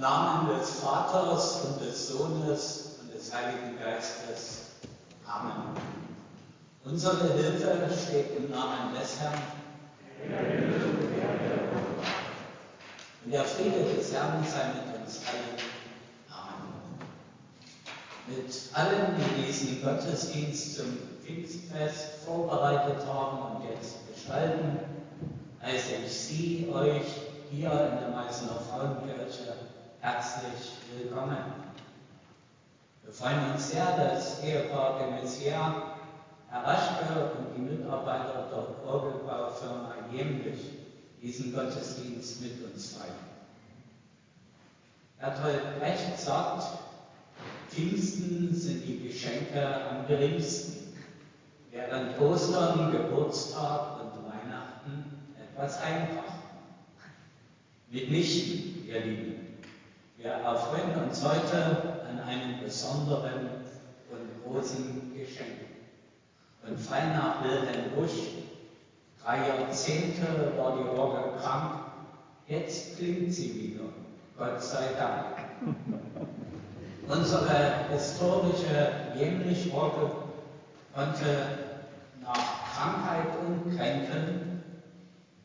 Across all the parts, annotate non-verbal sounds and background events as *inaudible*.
Namen des Vaters und des Sohnes und des Heiligen Geistes. Amen. Unsere Hilfe steht im Namen des Herrn. Und der Friede des Herrn sei mit uns allen. Amen. Mit allen, die diesen Gottesdienst zum Pfingstfest vorbereitet haben und jetzt gestalten, heiße ich Sie, euch hier in der Meißner Frauenkirche herzlich willkommen. Wir freuen uns sehr, dass Ehepaar de Messier, Herr Raschke und die Mitarbeiter der Orgelbaufirma Jemlich diesen Gottesdienst mit uns feiern. Bertolt Brecht sagt, Pfingsten sind die Geschenke am geringsten, während Ostern, Geburtstag und Weihnachten etwas einfach. Mitnichten, ihr Lieben. Wir erfreuen uns heute an einem besonderen und großen Geschenk. Und frei nach Wilhelm Busch, drei Jahrzehnte war die Orgel krank, jetzt klingt sie wieder, Gott sei Dank. *laughs* Unsere historische Jämlich-Orgel konnte nach Krankheit und Kränken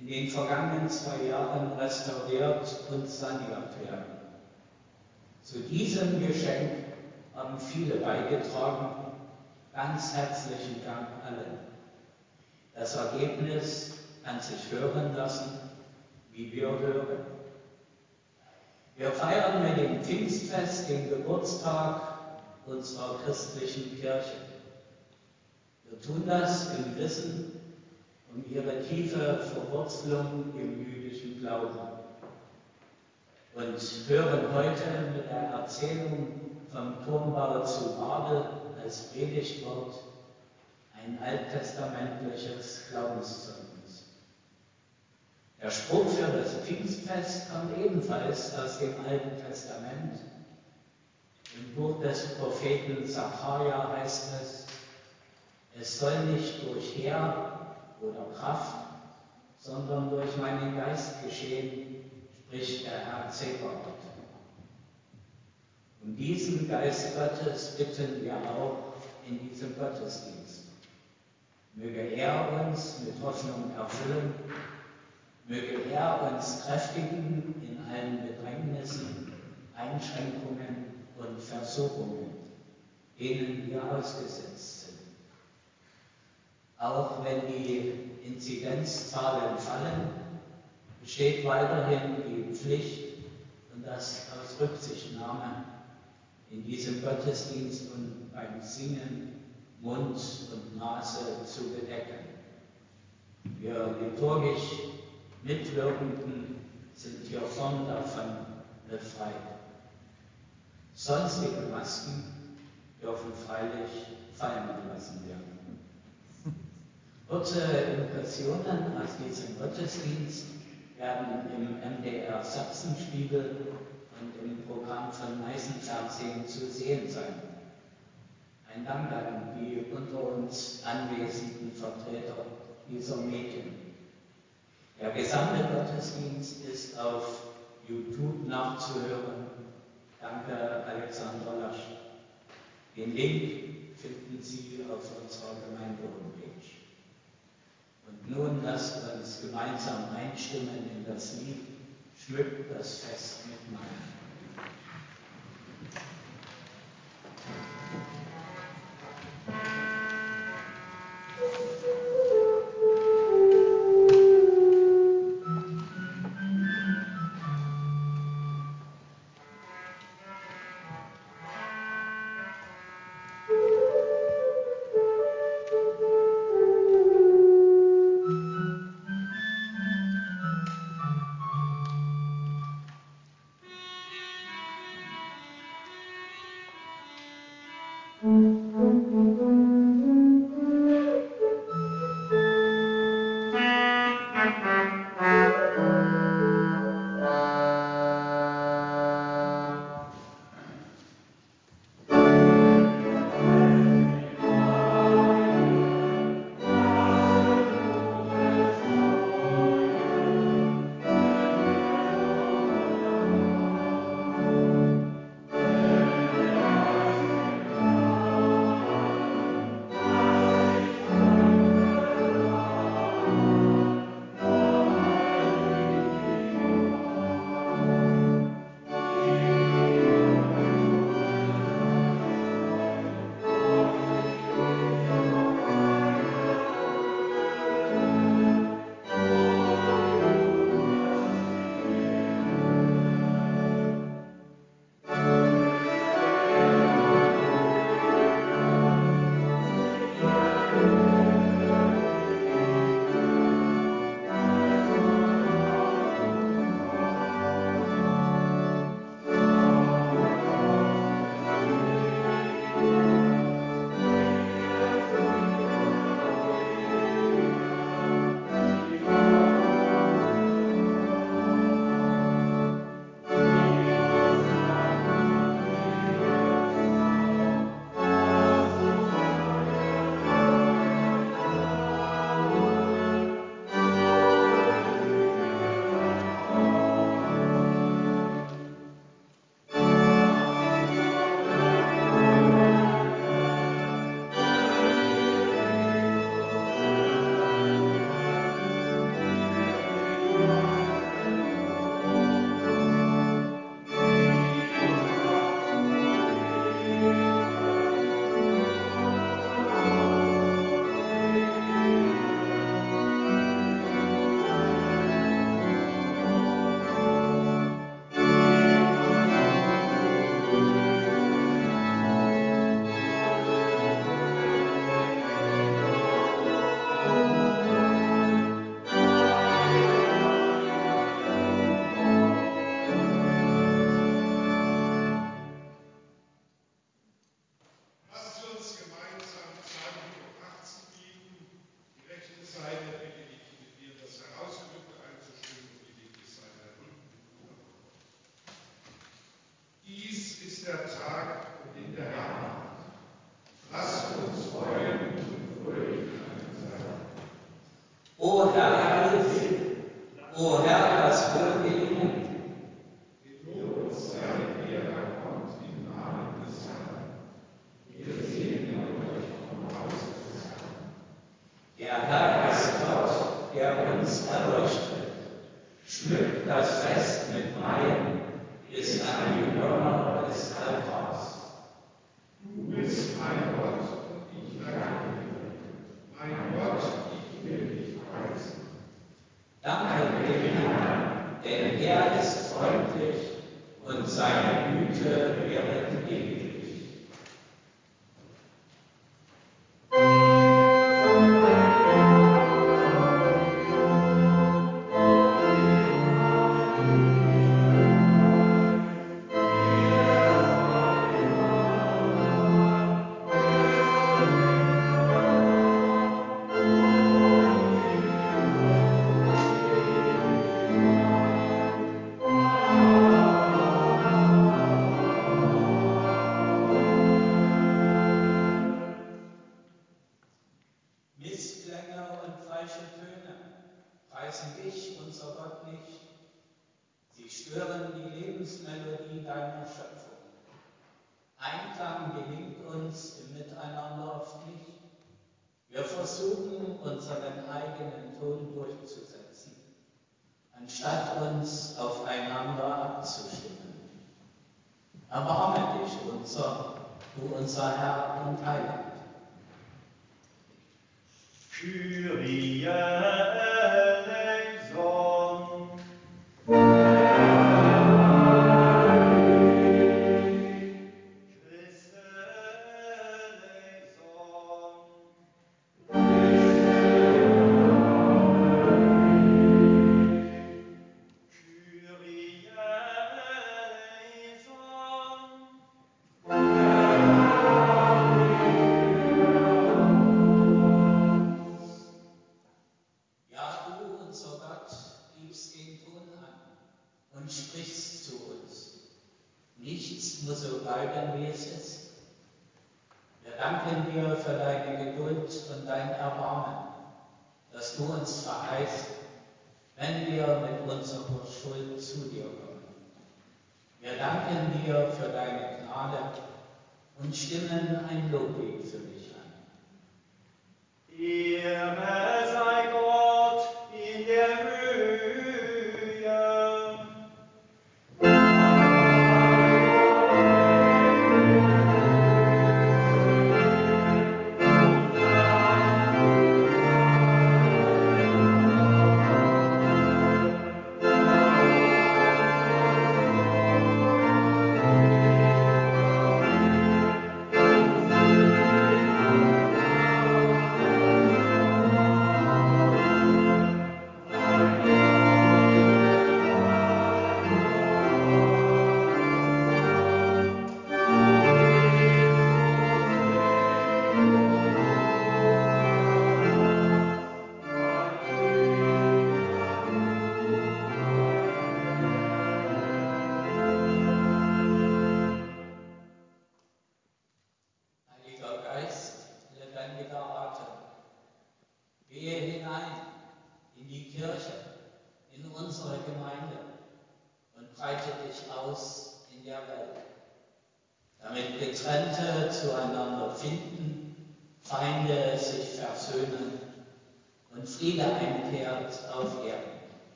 in den vergangenen zwei Jahren restauriert und saniert werden. Zu diesem Geschenk haben viele beigetragen. Ganz herzlichen Dank allen. Das Ergebnis kann sich hören lassen, wie wir hören. Wir feiern mit dem Pfingstfest den Geburtstag unserer christlichen Kirche. Wir tun das im Wissen um ihre tiefe Verwurzelung im jüdischen Glauben und hören heute mit der Erzählung vom Turmbau zu Babel als Predigtwort ein alttestamentliches Glaubenszeugnis. Der Spruch für das Pfingstfest kommt ebenfalls aus dem Alten Testament. Im Buch des Propheten Sacharja heißt es, es soll nicht durch Heer oder Kraft, sondern durch meinen Geist geschehen, spricht der Herr Zebaoth. Um diesen Geist Gottes bitten wir auch in diesem Gottesdienst. Möge er uns mit Hoffnung erfüllen, möge er uns kräftigen in allen Bedrängnissen, Einschränkungen und Versuchungen, denen wir ausgesetzt sind. Auch wenn die Inzidenzzahlen fallen, besteht weiterhin die Pflicht und das aus Rücksichtnahme in diesem Gottesdienst und beim Singen Mund und Nase zu bedecken. Wir liturgisch Mitwirkenden sind hier vorn davon befreit. Sonstige Masken dürfen freilich fallen gelassen werden. Kurze Impressionen aus diesem Gottesdienst werden im MDR Sachsenspiegel und im Programm von Meißen Fernsehen zu sehen sein. Ein Dank an die unter uns anwesenden Vertreter dieser Medien. Der gesamte Gottesdienst ist auf YouTube nachzuhören. Danke, Alexander Lasch. Den Link finden Sie auf unserer Gemeinde-Homepage. Und nun lasst uns gemeinsam einstimmen in das Lied, schmückt das Fest mit meinem.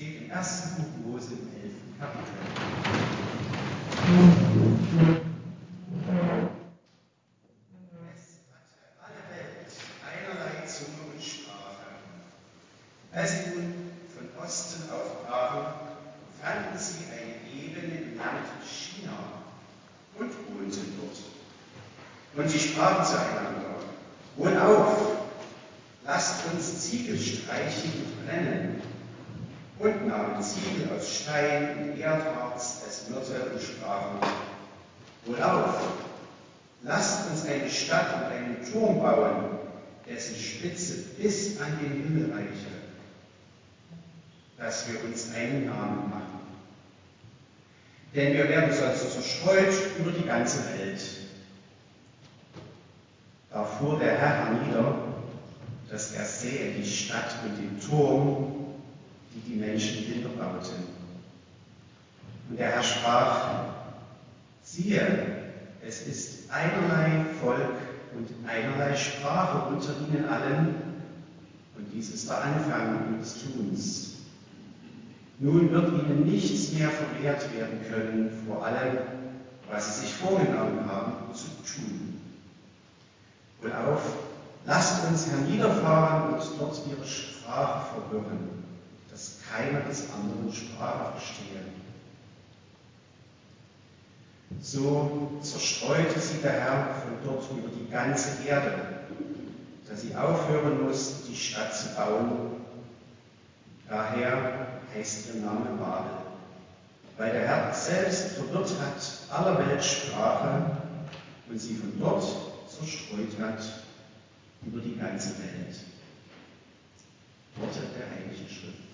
steht im ersten Buch Mose im elften Kapitel. Denn wir werden sonst zerstreut über die ganze Welt. Da fuhr der Herr hernieder, dass er sähe die Stadt und den Turm, die die Menschen bauten. Und der Herr sprach, siehe, es ist einerlei Volk und einerlei Sprache unter ihnen allen, und dies ist der Anfang ihres Tuns. Nun wird ihnen nichts mehr verwehrt werden können vor allem, was sie sich vorgenommen haben zu tun. Und auf, lasst uns herniederfahren und dort ihre Sprache verwirren, dass keiner des anderen Sprache verstehe. So zerstreute sie der Herr von dort über die ganze Erde, dass sie aufhören muss, die Stadt zu bauen. Daher heißt ihr Name Babel, weil der Herr selbst verwirrt hat aller Welt Sprache und sie von dort zerstreut hat über die ganze Welt. Worte der Heiligen Schrift.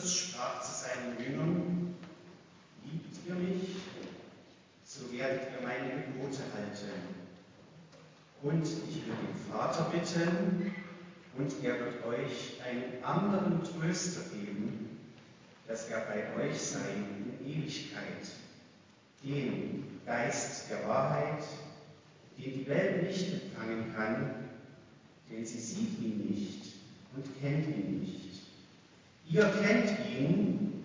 Christus sprach zu seinen Jüngern, liebt ihr mich, so werdet ihr meine Gebote halten. Und ich will den Vater bitten, und er wird euch einen anderen Tröster geben, dass er bei euch sei in Ewigkeit, den Geist der Wahrheit, den die Welt nicht empfangen kann, denn sie sieht ihn nicht und kennt ihn nicht. Ihr kennt ihn,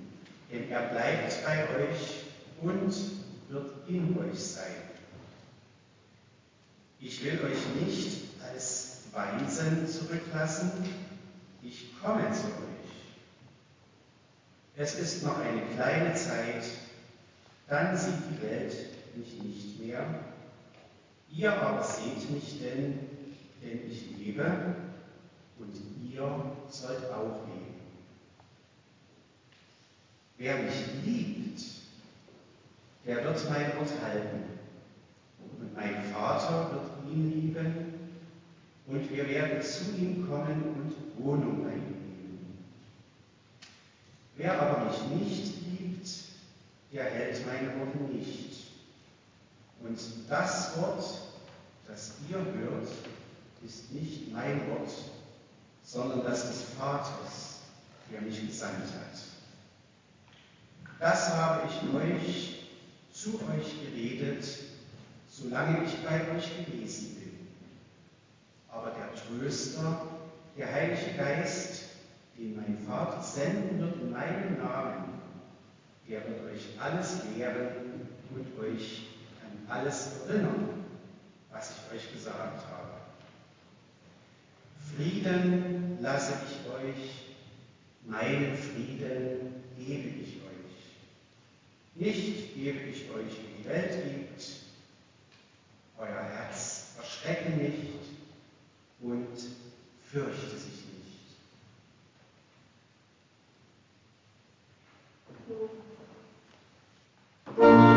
denn er bleibt bei euch und wird in euch sein. Ich will euch nicht als Weisen zurücklassen, ich komme zu euch. Es ist noch eine kleine Zeit, dann sieht die Welt mich nicht mehr. Ihr aber seht mich denn, denn ich lebe und ihr sollt auch leben. Wer mich liebt, der wird mein Wort halten. Und mein Vater wird ihn lieben. Und wir werden zu ihm kommen und Wohnung bei ihm nehmen. Wer aber mich nicht liebt, der hält meine Worte nicht. Und das Wort, das ihr hört, ist nicht mein Wort, sondern das des Vaters, der mich gesandt hat. Das habe ich euch zu euch geredet, solange ich bei euch gewesen bin. Aber der Tröster, der Heilige Geist, den mein Vater senden wird in meinem Namen, der wird euch alles lehren und euch an alles erinnern, was ich euch gesagt habe. Frieden lasse ich euch, meinen Frieden gebe ich euch. Nicht gebe ich euch, wie die Welt gibt. Euer Herz verschrecke nicht und fürchte sich nicht. Lasst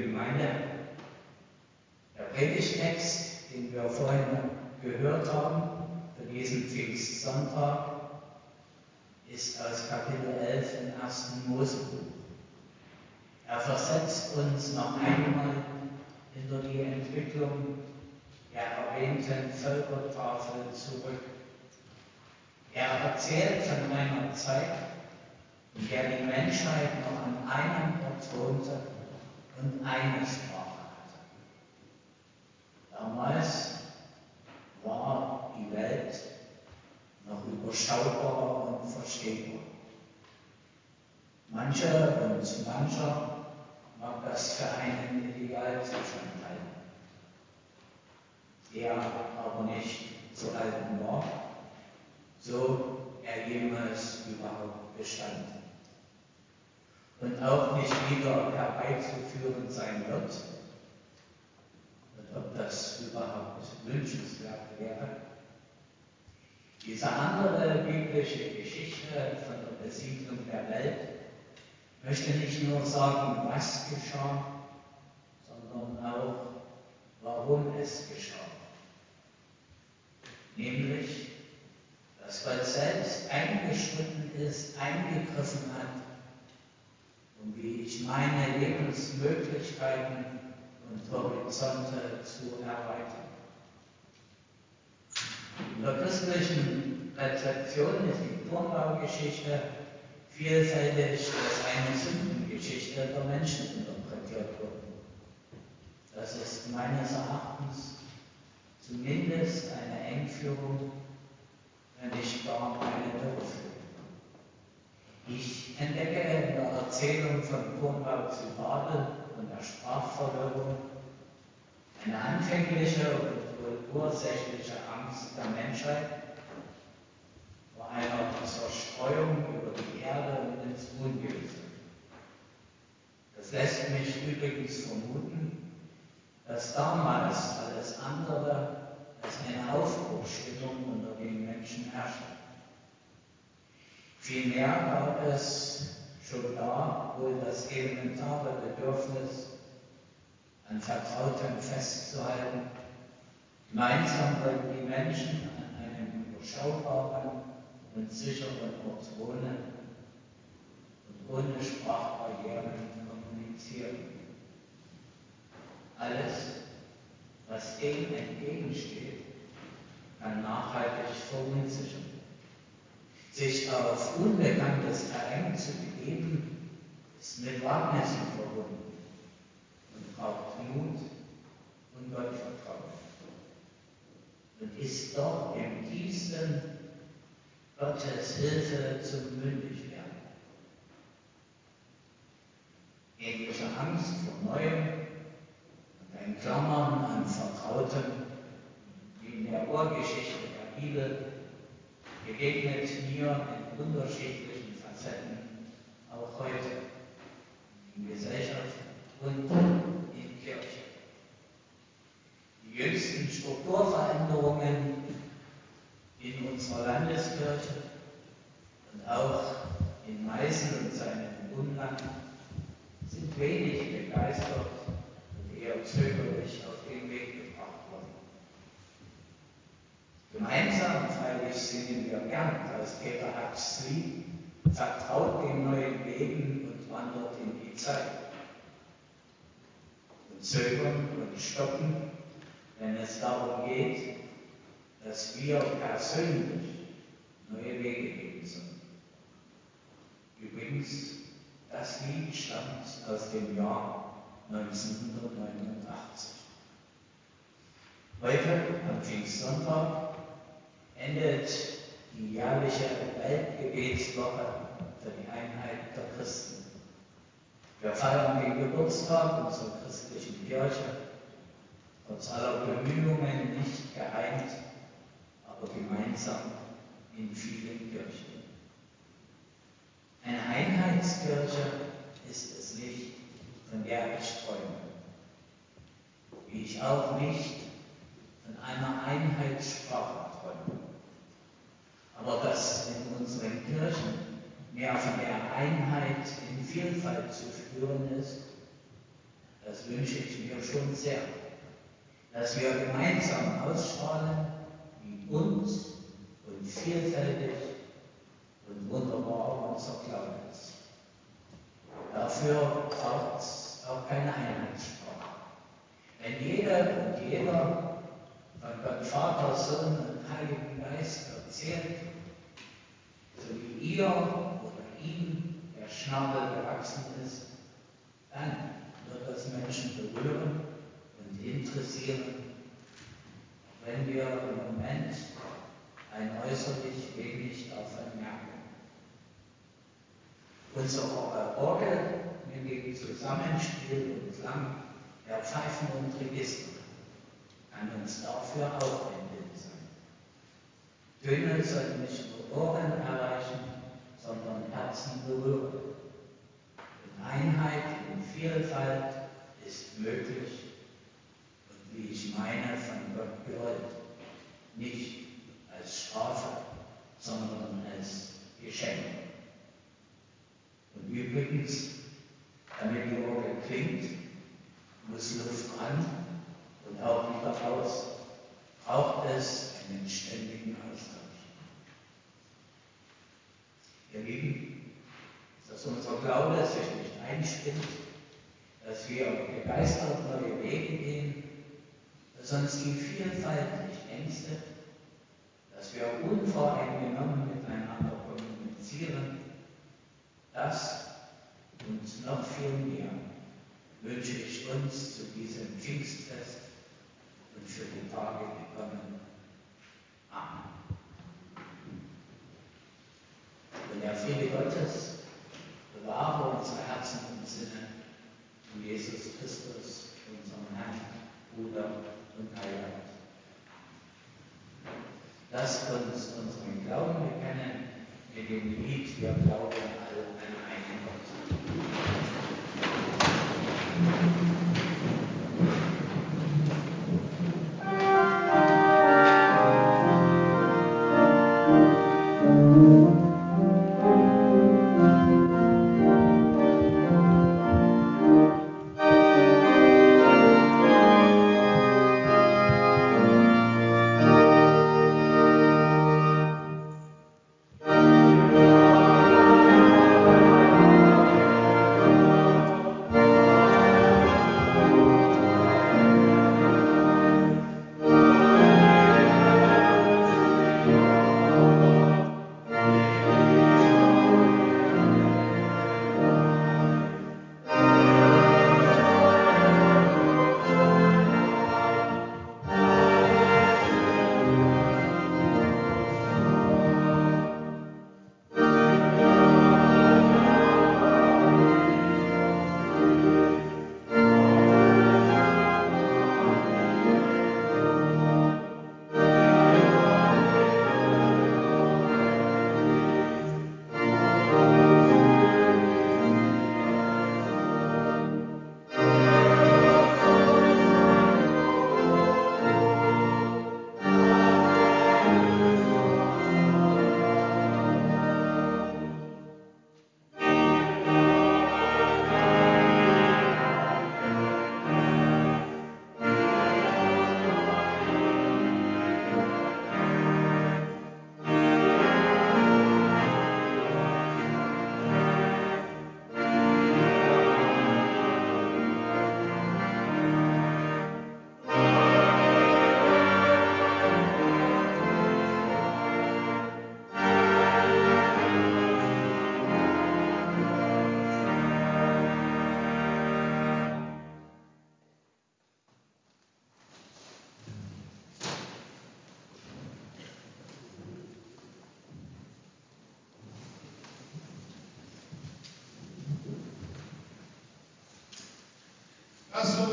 die Gemeinde. Der Predigtext, den wir vorhin gehört haben, für diesen Pfingstsonntag, ist aus Kapitel 11 im 1. Mose. Er versetzt uns noch einmal hinter die Entwicklung der erwähnten Völkertafel zurück. Er erzählt von einer Zeit, in der die Menschheit noch an einem Ort wohnte und einer Sprache hatte. Damals war die Welt noch überschaubarer und verstehbar. Manche und mancher mag das für einen Idealzustand halten, der aber nicht zu halten war, so er jemals überhaupt bestand. Und auch nicht wieder herbeizuführen sein wird, und ob das überhaupt wünschenswert wäre. Diese andere biblische Geschichte von der Besiedlung der Welt möchte nicht nur sagen, was geschah, sondern auch, warum es geschah. Nämlich, dass Gott selbst eingeschritten ist, eingegriffen hat, um wie ich meine Lebensmöglichkeiten und Horizonte zu erweitern. In der christlichen Rezeption ist die Turmbaugeschichte vielfältig als eine Sündengeschichte der Menschen interpretiert worden. Das ist meines Erachtens zumindest eine Engführung, wenn nicht gar eine Irreführung. Ich entdecke in der Erzählung von Turmbau zu Babel und der Sprachverwirrung eine anfängliche und wohl ursächliche Angst der Menschheit vor einer Zerstreuung über die Erde und ins Ungewisse. Das lässt mich übrigens vermuten, dass damals alles andere als eine Aufbruchstimmung unter den Menschen herrschte. Vielmehr gab es schon da wohl das elementare Bedürfnis, an Vertrautem festzuhalten. Gemeinsam wollten die Menschen an einem überschaubaren und sicheren Ort wohnen und ohne Sprachbarrieren kommunizieren. Alles, was dem entgegensteht, kann nachhaltig verunsichern. Sich auf unbekanntes Terrain zu begeben, ist mit Wagnissen verbunden und braucht Mut und Gottvertrauen. Und ist doch im tiefsten Gottes Hilfe zum Mündigwerden. Ähnliche Angst vor Neuem und ein Klammern an Vertrautem, wie in der Urgeschichte der Bibel, begegnet mir in unterschiedlichen Facetten auch heute in Gesellschaft und in Kirche. Die jüngsten Strukturveränderungen in unserer Landeskirche und auch in Meißen und seinem Umland sind wenig begeistert und eher zögerlich auf den Weg gebracht worden. Gemeinsam singen wir gern aus Peter Hacks vertraut dem neuen Leben und wandert in die Zeit. Und zögern und stoppen, wenn es darum geht, dass wir persönlich neue Wege gehen sollen. Übrigens, das Lied stammt aus dem Jahr 1989. Heute, am Pfingstsonntag, endet die jährliche Weltgebetswoche für die Einheit der Christen. Wir feiern den Geburtstag unserer christlichen Kirche, trotz aller Bemühungen nicht geeint, aber gemeinsam in vielen Kirchen. Eine Einheitskirche ist es nicht, von der ich träume. Wie ich auch nicht von einer Einheitssprache träume. Aber dass in unseren Kirchen mehr von der Einheit in Vielfalt zu spüren ist, das wünsche ich mir schon sehr. Dass wir gemeinsam ausstrahlen, wie uns und vielfältig und wunderbar unser Glaube ist. Dafür braucht es auch keine Einheitssprache. Wenn jede und jeder von Gott Vater, Sohn und Heiligen Geist erzählt, so wie ihr oder ihm der Schnabel gewachsen ist, dann wird das Menschen berühren und interessieren, wenn wir im Moment ein äußerlich wenig davon merken. Unsere Orgel mit dem Zusammenspiel und Klang der Pfeifen und Register kann uns dafür auch. Töne sollten nicht nur Ohren erreichen, sondern Herzen berühren. Und Einheit in Vielfalt ist möglich und wie ich meine, von Gott gewollt. Nicht als Strafe, sondern als Geschenk. Und übrigens, damit die Orgel klingt, muss Luft ran und auch wieder raus. Braucht es einen ständigen Austausch. Ihr Lieben, dass unser Glaube sich nicht einspinnt, dass wir begeistert neue Wege gehen, dass uns die Vielfalt nicht ängstet, dass wir unvoreingenommen miteinander kommunizieren, das und noch viel mehr wünsche ich uns zu diesem Pfingstfest und für die Tage,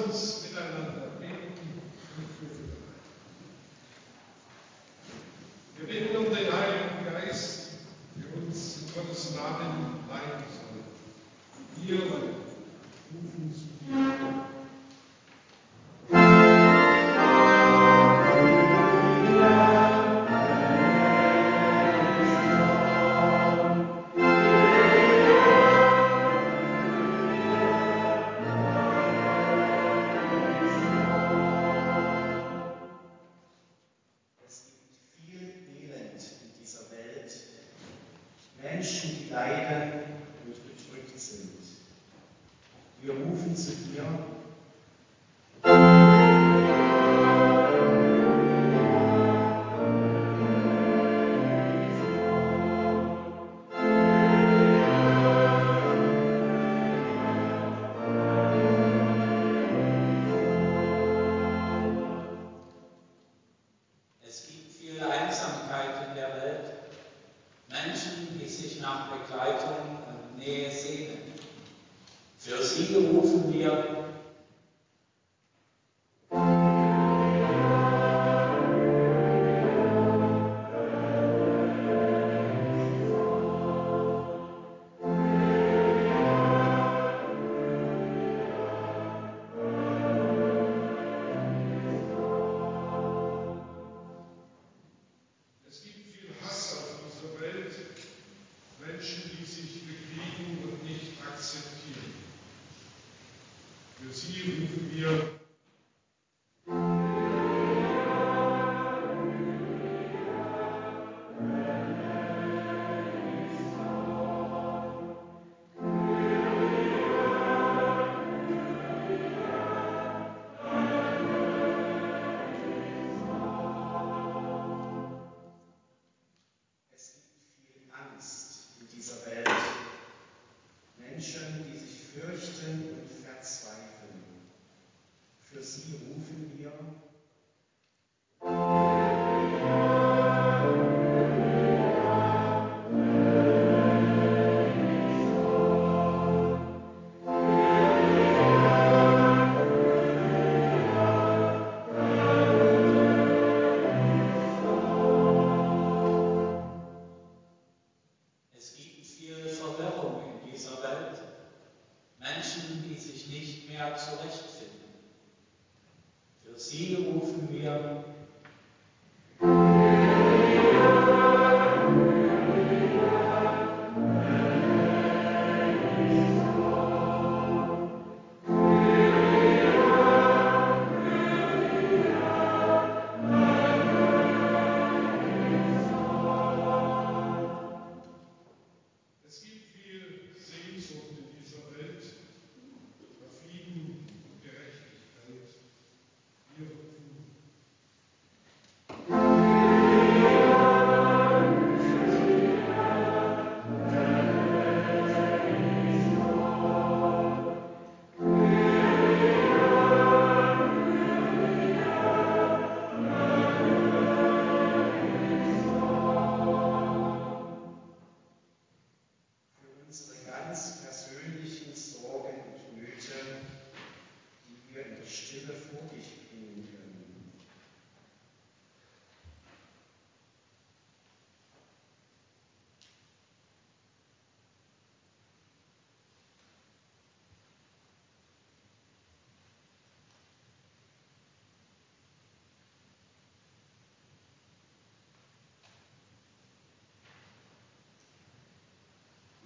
みたいな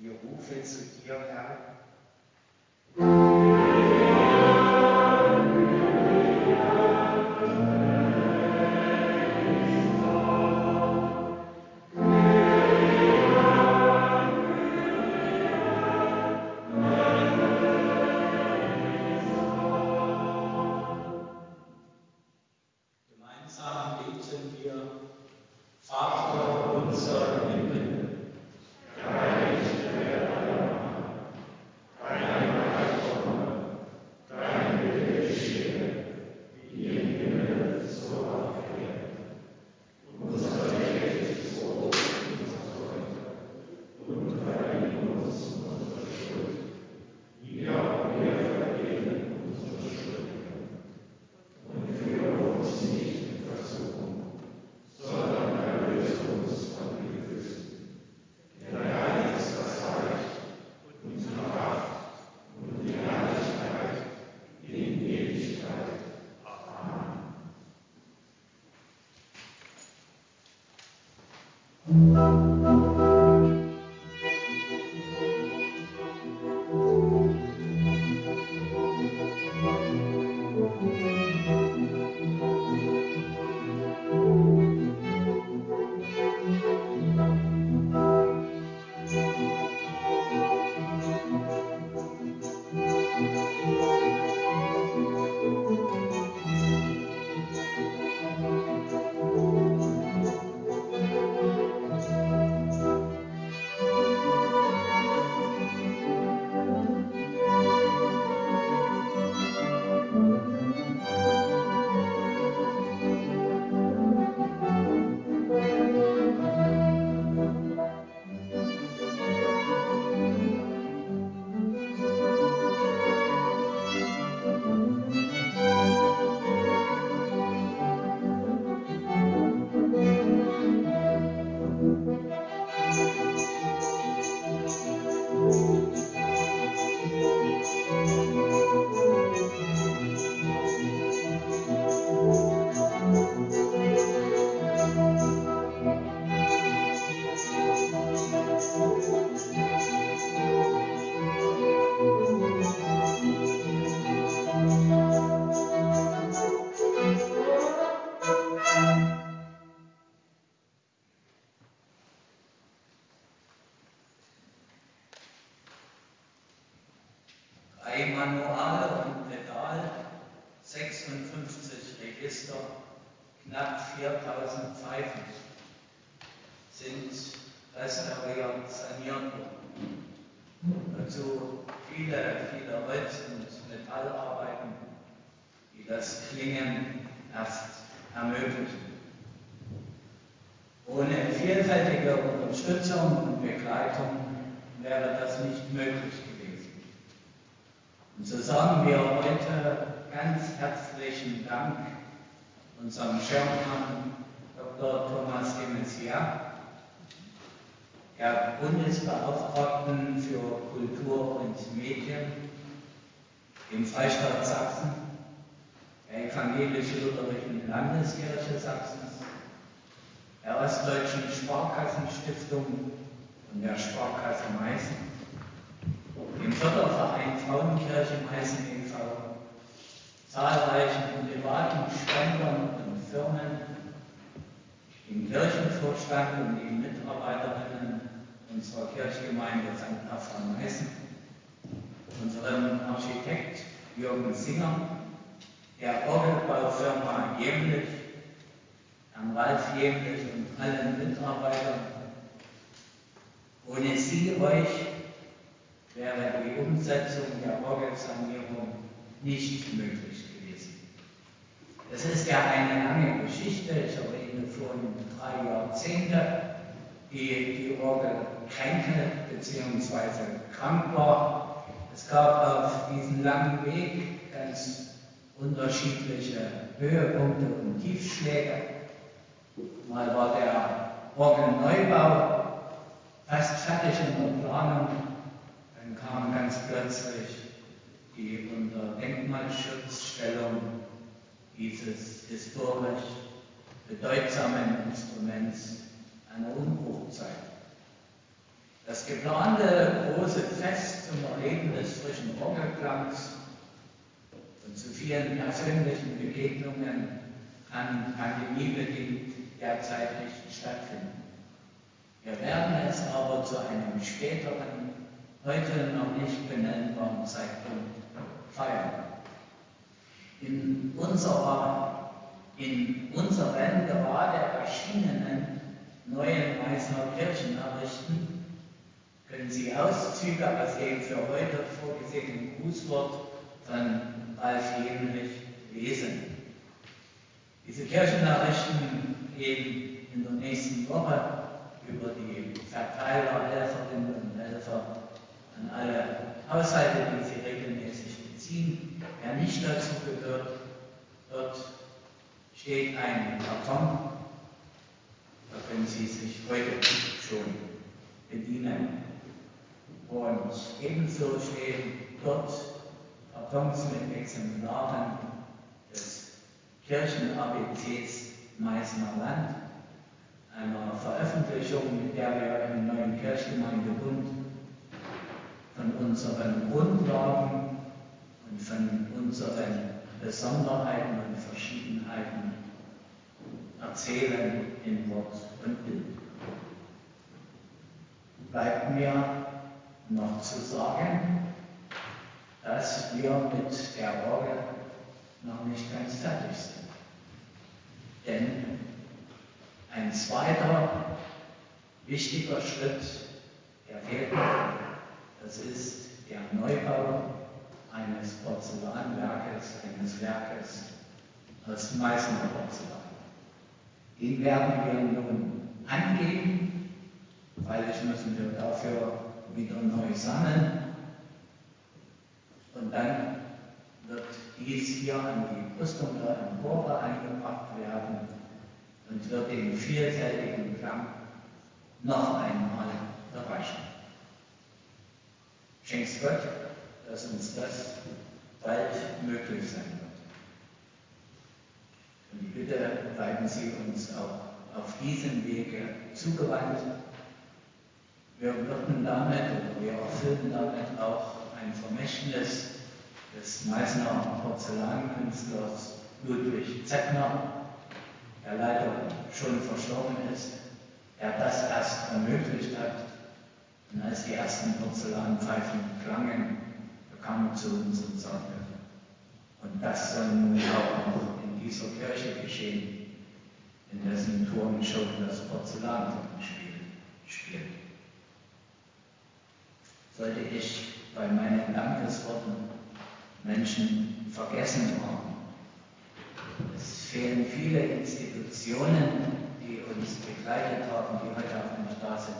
Wir rufen zu dir, Herr, krank war. Es gab auf diesem langen Weg ganz unterschiedliche Höhepunkte und Tiefschläge. Mal war der Orgelneubau fast fertig in der Planung, dann kam ganz plötzlich die unter Denkmalschutzstellung dieses historisch bedeutsamen Instruments einer Umbruchzeit. Das geplante große Fest zum Erleben des frischen Orgelklangs und zu vielen persönlichen Begegnungen kann pandemiebedingt derzeit nicht stattfinden. Wir werden es aber zu einem späteren, heute noch nicht benennbaren Zeitpunkt feiern. In unserer, in unseren gerade erschienenen neuen Meißner Kirchennachrichten können Sie Auszüge aus dem für heute vorgesehenen Grußwort von Ralf Jemlich lesen. Diese Kirchennachrichten gehen in der nächsten Woche über die Verteiler, Helferinnen und Helfer an alle Haushalte, die sie regelmäßig beziehen. Wer nicht dazu gehört, dort steht ein Karton, da können Sie sich heute schon bedienen. Und ebenso stehen dort Kartons mit Exemplaren des Kirchen-ABCs Meißner Land, einer Veröffentlichung, mit der wir im neuen Kirchgemeindebund von unseren Grundlagen und von unseren Besonderheiten und Verschiedenheiten erzählen in Wort und Bild. Bleibt mir noch zu sagen, dass wir mit der Orgel noch nicht ganz fertig sind. Denn ein zweiter wichtiger Schritt, der fehlt noch, das ist der Neubau eines Porzellanwerkes, eines Werkes aus Meißner Porzellan. Den werden wir nun angehen, freilich müssen wir dafür wieder neu sammeln. Und dann wird dies hier an die Brüstung der Empore angebracht werden und wird den vielfältigen Klang noch einmal erreichen. Schenk's Gott, dass uns das bald möglich sein wird. Und bitte, bleiben Sie uns auch auf diesem Wege zugewandt. Wir würden damit oder wir erfüllen damit auch ein Vermächtnis des Meißner Porzellankünstlers Ludwig Zettner, der leider schon verstorben ist, der das erst ermöglicht hat. Und als die ersten Porzellanpfeifen klangen, bekam er zu uns und sagte, und das soll nun auch noch in dieser Kirche geschehen, in dessen Turm schon das Porzellanpuppenspiel spielt. Sollte ich bei meinen Dankesworten Menschen vergessen haben. Es fehlen viele Institutionen, die uns begleitet haben, die heute auch nicht da sind.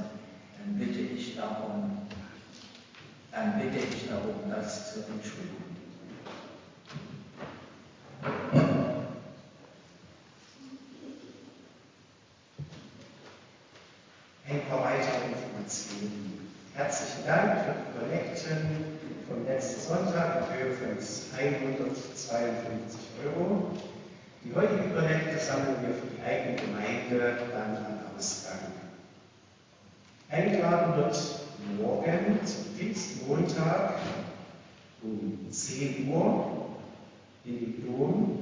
Dann bitte ich darum, dann bitte ich darum, das zu entschuldigen. Ein paar weitere Informationen. Herzlichen Dank für die Kollekten vom letzten Sonntag in Höhe von 152 Euro. Die heutige Kollekte sammeln wir für die eigene Gemeinde dann am Ausgang. Eingeladen wird morgen zum Pfingstmontag um 10 Uhr in den Dom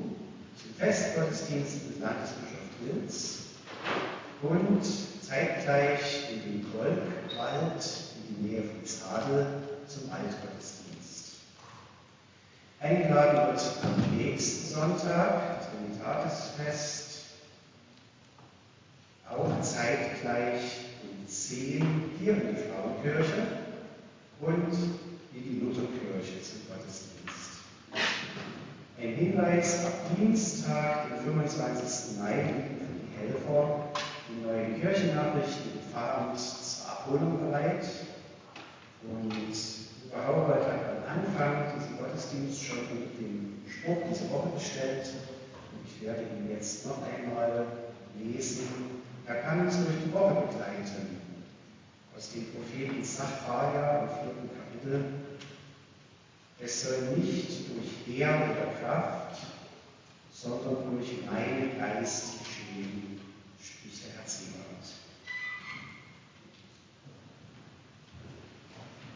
zum Festgottesdienst mit Landesbischof Wilz und zeitgleich in den Golkwald in die Nähe von Zadel zum Altgottesdienst. Eingeladen wird am nächsten Sonntag, Trinitatisfest, auch zeitgleich um 10 hier in die Frauenkirche und in die Lutherkirche zum Gottesdienst. Ein Hinweis ab Dienstag, den 25. Mai, für die Helfer, die neuen Kirchennachrichten im Pfarramt zur Abholung bereit. Und Haubert hat am Anfang diesen Gottesdienst schon mit dem Spruch dieser Woche gestellt. Und ich werde ihn jetzt noch einmal lesen. Er kann uns durch die Woche begleiten. Aus dem Propheten Sacharja im vierten Kapitel. Es soll nicht durch Heer oder Kraft, sondern durch meinen Geist geschehen, spricht der Herr Seebart.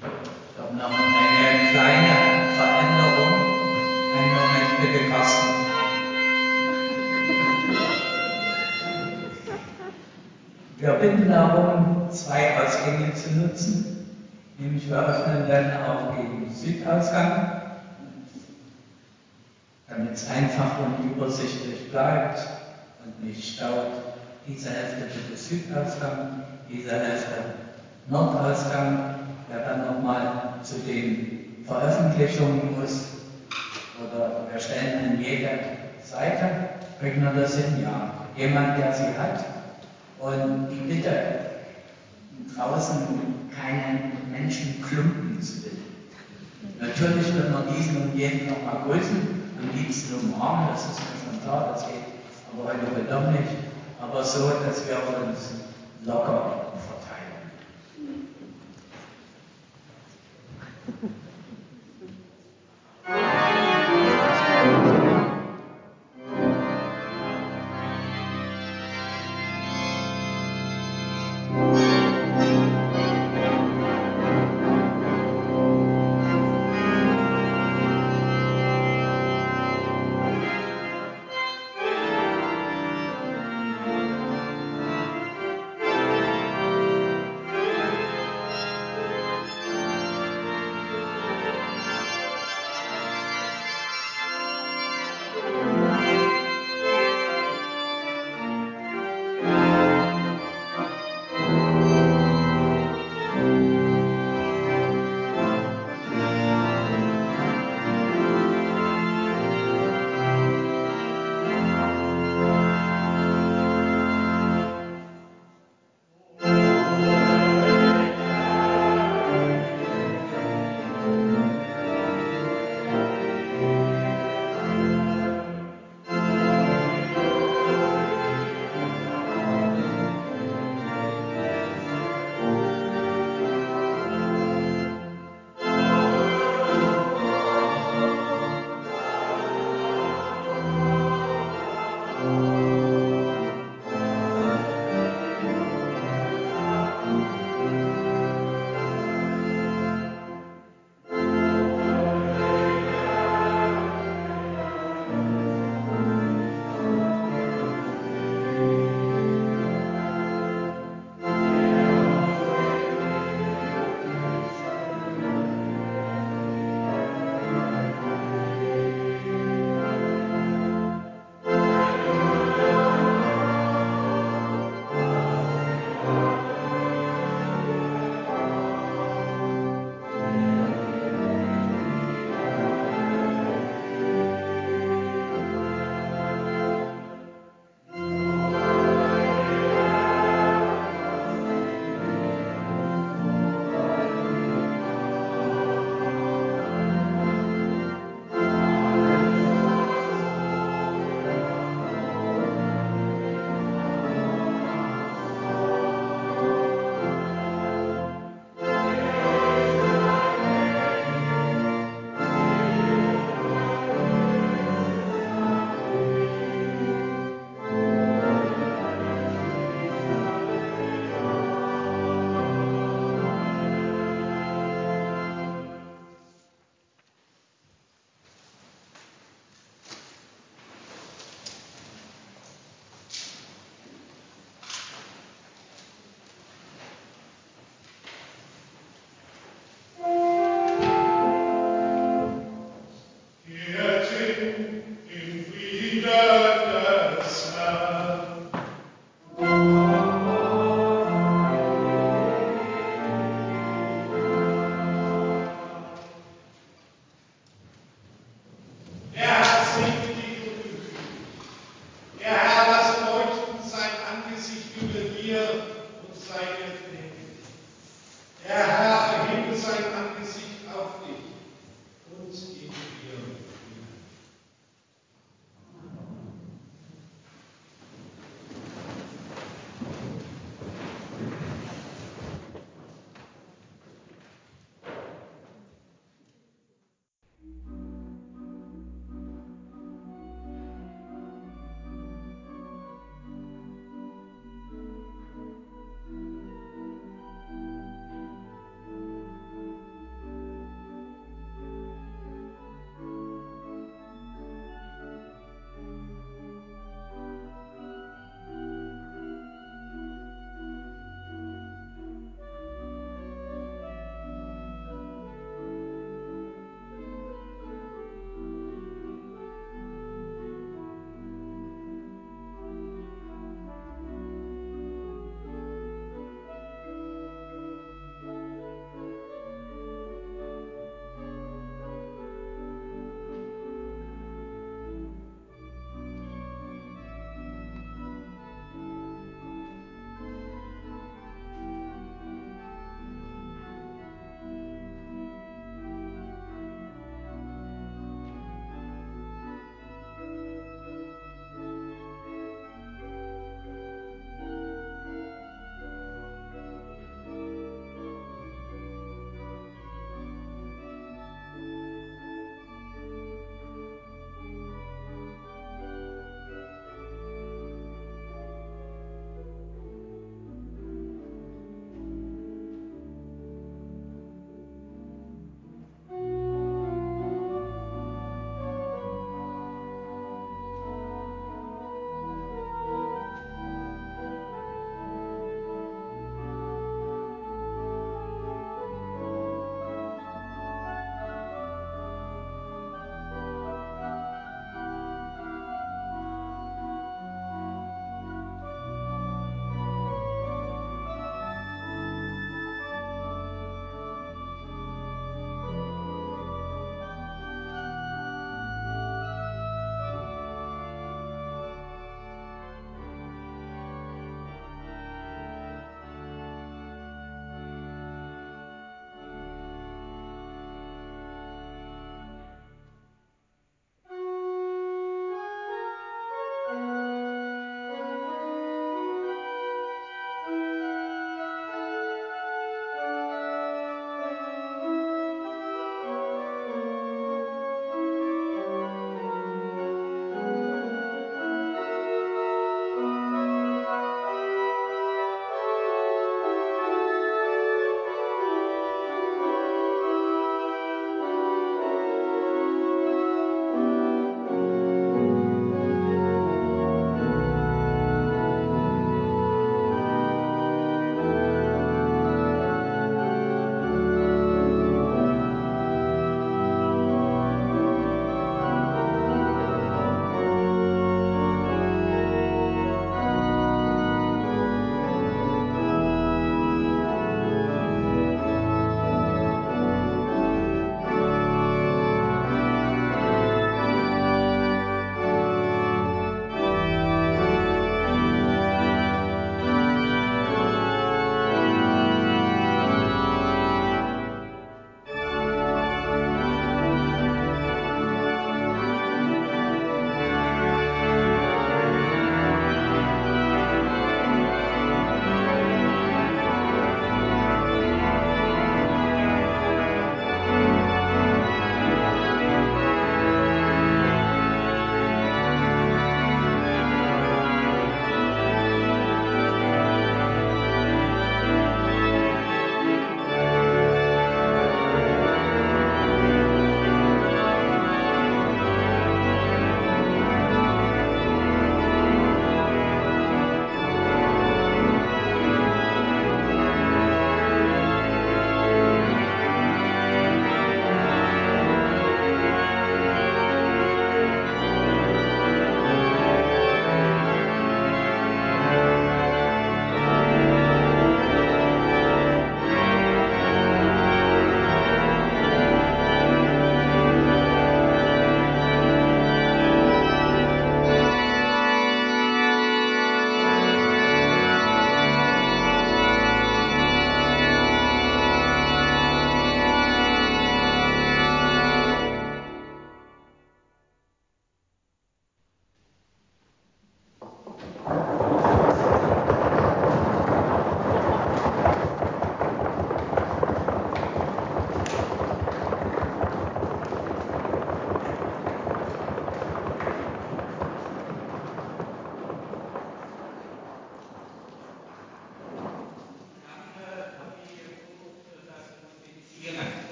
Ich habe noch eine kleine Veränderung. Einen Moment bitte, Carsten. Wir bitten darum, zwei Ausgänge zu nutzen. Nämlich wir öffnen dann auch den Südausgang, damit es einfach und übersichtlich bleibt und nicht staut. Diese Hälfte bitte Südausgang, diese Hälfte Nordausgang. Wer dann nochmal zu den Veröffentlichungen muss, oder wir stellen an jede Seite, kriegen wir das hin? Ja. Jemand, der sie hat. Und die Bitte, draußen keinen Menschenklumpen zu bilden. Natürlich können wir diesen und jeden nochmal grüßen, am liebsten umarmen, das ist mir schon klar, das geht aber heute wohl doch nicht. Aber so, dass wir uns locker Thank *laughs* you.